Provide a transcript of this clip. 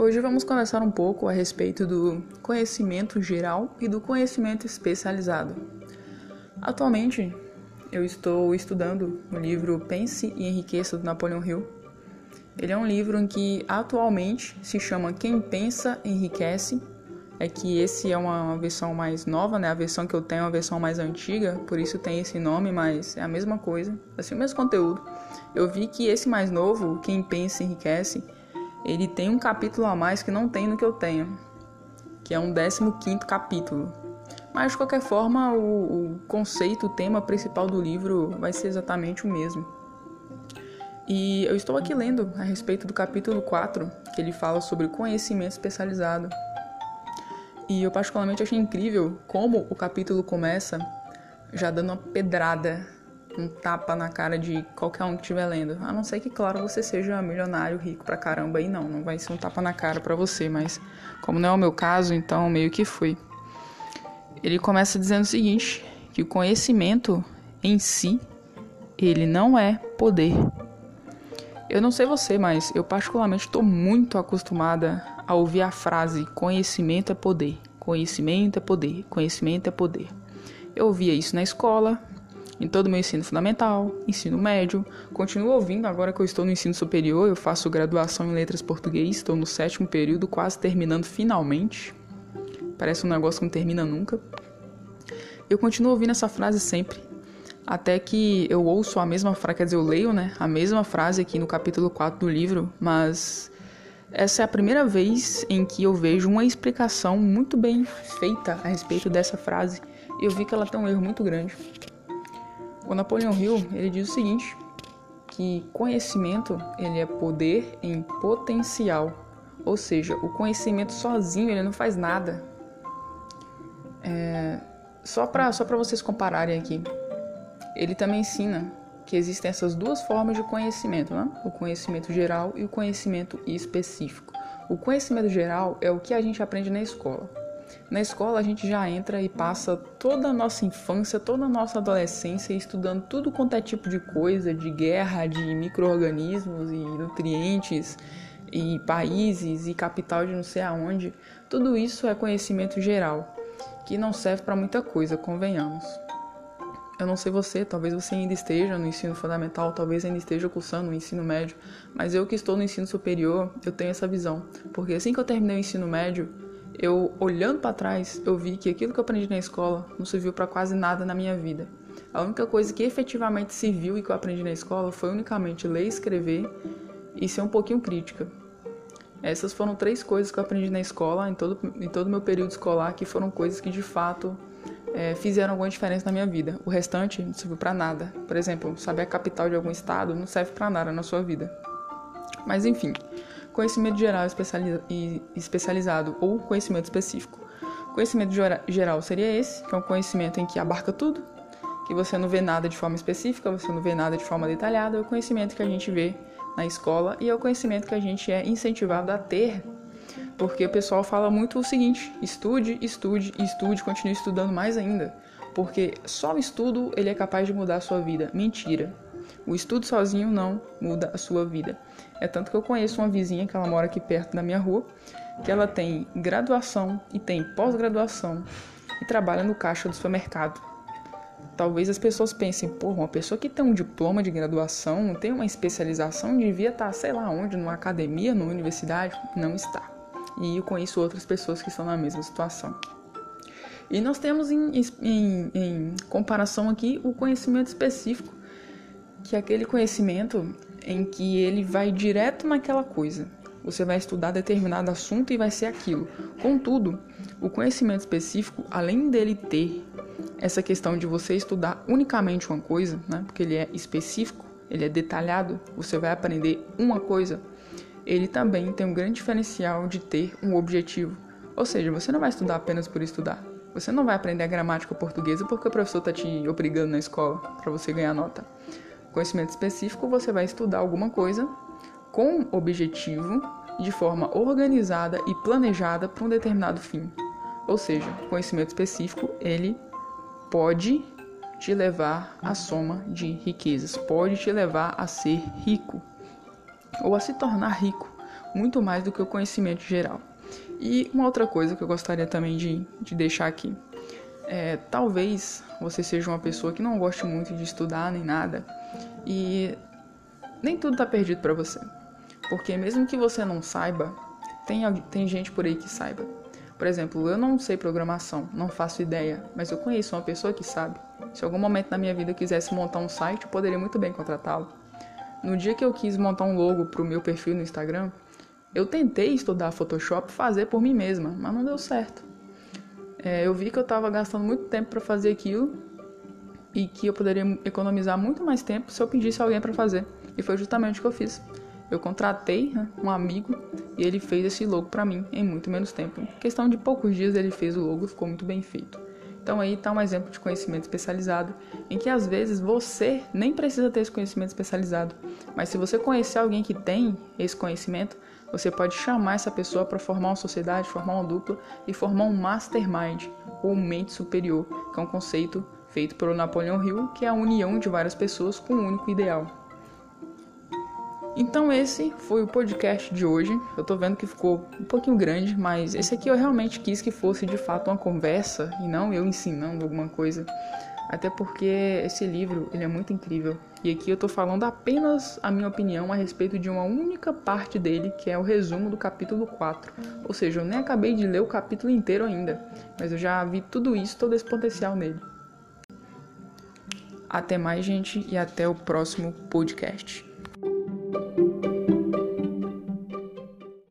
Hoje vamos conversar um pouco a respeito do conhecimento geral e do conhecimento especializado. Atualmente, eu estou estudando o livro Pense e Enriqueça do Napoleão Hill. Ele é um livro em que atualmente se chama Quem Pensa Enriquece. É que esse é uma versão mais nova, né? A versão que eu tenho é uma versão mais antiga, por isso tem esse nome, mas é a mesma coisa, assim, o mesmo conteúdo. Eu vi que esse mais novo, Quem Pensa Enriquece, ele tem um capítulo a mais que não tem no que eu tenho, que é um 15 capítulo. Mas de qualquer forma, o, o conceito, o tema principal do livro vai ser exatamente o mesmo. E eu estou aqui lendo a respeito do capítulo 4, que ele fala sobre conhecimento especializado. E eu particularmente achei incrível como o capítulo começa já dando uma pedrada um tapa na cara de qualquer um que estiver lendo. A não ser que, claro, você seja milionário, rico pra caramba, e não, não vai ser um tapa na cara para você, mas como não é o meu caso, então meio que foi. Ele começa dizendo o seguinte, que o conhecimento em si, ele não é poder. Eu não sei você, mas eu particularmente estou muito acostumada a ouvir a frase conhecimento é poder, conhecimento é poder, conhecimento é poder. Eu ouvia isso na escola, em todo o meu ensino fundamental, ensino médio. Continuo ouvindo agora que eu estou no ensino superior, eu faço graduação em letras português, estou no sétimo período, quase terminando finalmente. Parece um negócio que não termina nunca. Eu continuo ouvindo essa frase sempre. Até que eu ouço a mesma frase, quer dizer, eu leio, né? A mesma frase aqui no capítulo 4 do livro, mas essa é a primeira vez em que eu vejo uma explicação muito bem feita a respeito dessa frase. Eu vi que ela tem um erro muito grande. O Napoleão Hill ele diz o seguinte, que conhecimento ele é poder em potencial, ou seja, o conhecimento sozinho ele não faz nada. É, só para só vocês compararem aqui, ele também ensina que existem essas duas formas de conhecimento, né? o conhecimento geral e o conhecimento específico. O conhecimento geral é o que a gente aprende na escola. Na escola a gente já entra e passa toda a nossa infância, toda a nossa adolescência estudando tudo quanto é tipo de coisa, de guerra, de micro-organismos e nutrientes e países e capital de não sei aonde. Tudo isso é conhecimento geral, que não serve para muita coisa, convenhamos. Eu não sei você, talvez você ainda esteja no ensino fundamental, talvez ainda esteja cursando o ensino médio, mas eu que estou no ensino superior, eu tenho essa visão, porque assim que eu terminei o ensino médio, eu olhando para trás, eu vi que aquilo que eu aprendi na escola não serviu para quase nada na minha vida. A única coisa que efetivamente serviu e que eu aprendi na escola foi unicamente ler escrever e ser um pouquinho crítica. Essas foram três coisas que eu aprendi na escola, em todo em todo meu período escolar, que foram coisas que de fato é, fizeram alguma diferença na minha vida. O restante não serviu para nada. Por exemplo, saber a capital de algum estado não serve para nada na sua vida. Mas enfim, conhecimento geral especializado ou conhecimento específico. Conhecimento geral seria esse, que é um conhecimento em que abarca tudo, que você não vê nada de forma específica, você não vê nada de forma detalhada, é o conhecimento que a gente vê na escola e é o conhecimento que a gente é incentivado a ter, porque o pessoal fala muito o seguinte: estude, estude, estude, continue estudando mais ainda, porque só o estudo ele é capaz de mudar a sua vida. Mentira. O estudo sozinho não muda a sua vida. É tanto que eu conheço uma vizinha que ela mora aqui perto da minha rua, que ela tem graduação e tem pós-graduação e trabalha no caixa do supermercado. Talvez as pessoas pensem, pô, uma pessoa que tem um diploma de graduação, tem uma especialização, devia estar, sei lá onde, numa academia, numa universidade. Não está. E eu conheço outras pessoas que estão na mesma situação. E nós temos em, em, em comparação aqui o conhecimento específico, que aquele conhecimento em que ele vai direto naquela coisa. Você vai estudar determinado assunto e vai ser aquilo. Contudo, o conhecimento específico, além dele ter essa questão de você estudar unicamente uma coisa, né, porque ele é específico, ele é detalhado, você vai aprender uma coisa, ele também tem um grande diferencial de ter um objetivo. Ou seja, você não vai estudar apenas por estudar. Você não vai aprender a gramática portuguesa porque o professor está te obrigando na escola para você ganhar nota conhecimento específico, você vai estudar alguma coisa com objetivo, de forma organizada e planejada para um determinado fim. Ou seja, conhecimento específico, ele pode te levar à soma de riquezas, pode te levar a ser rico ou a se tornar rico. muito mais do que o conhecimento geral. E uma outra coisa que eu gostaria também de, de deixar aqui. É, talvez você seja uma pessoa que não goste muito de estudar nem nada e nem tudo está perdido para você. Porque mesmo que você não saiba, tem, tem gente por aí que saiba. Por exemplo, eu não sei programação, não faço ideia, mas eu conheço uma pessoa que sabe. Se algum momento na minha vida eu quisesse montar um site, eu poderia muito bem contratá-lo. No dia que eu quis montar um logo para o meu perfil no Instagram, eu tentei estudar Photoshop fazer por mim mesma, mas não deu certo. É, eu vi que eu estava gastando muito tempo para fazer aquilo e que eu poderia economizar muito mais tempo se eu pedisse alguém para fazer. E foi justamente o que eu fiz. Eu contratei né, um amigo e ele fez esse logo para mim em muito menos tempo. Em questão de poucos dias ele fez o logo, ficou muito bem feito. Então aí está um exemplo de conhecimento especializado, em que às vezes você nem precisa ter esse conhecimento especializado, mas se você conhecer alguém que tem esse conhecimento, você pode chamar essa pessoa para formar uma sociedade, formar uma dupla e formar um mastermind ou mente superior, que é um conceito feito pelo Napoleão Hill, que é a união de várias pessoas com um único ideal. Então esse foi o podcast de hoje. Eu tô vendo que ficou um pouquinho grande, mas esse aqui eu realmente quis que fosse de fato uma conversa e não eu ensinando alguma coisa. Até porque esse livro, ele é muito incrível. E aqui eu tô falando apenas a minha opinião a respeito de uma única parte dele, que é o resumo do capítulo 4. Ou seja, eu nem acabei de ler o capítulo inteiro ainda, mas eu já vi tudo isso, todo esse potencial nele. Até mais, gente, e até o próximo podcast.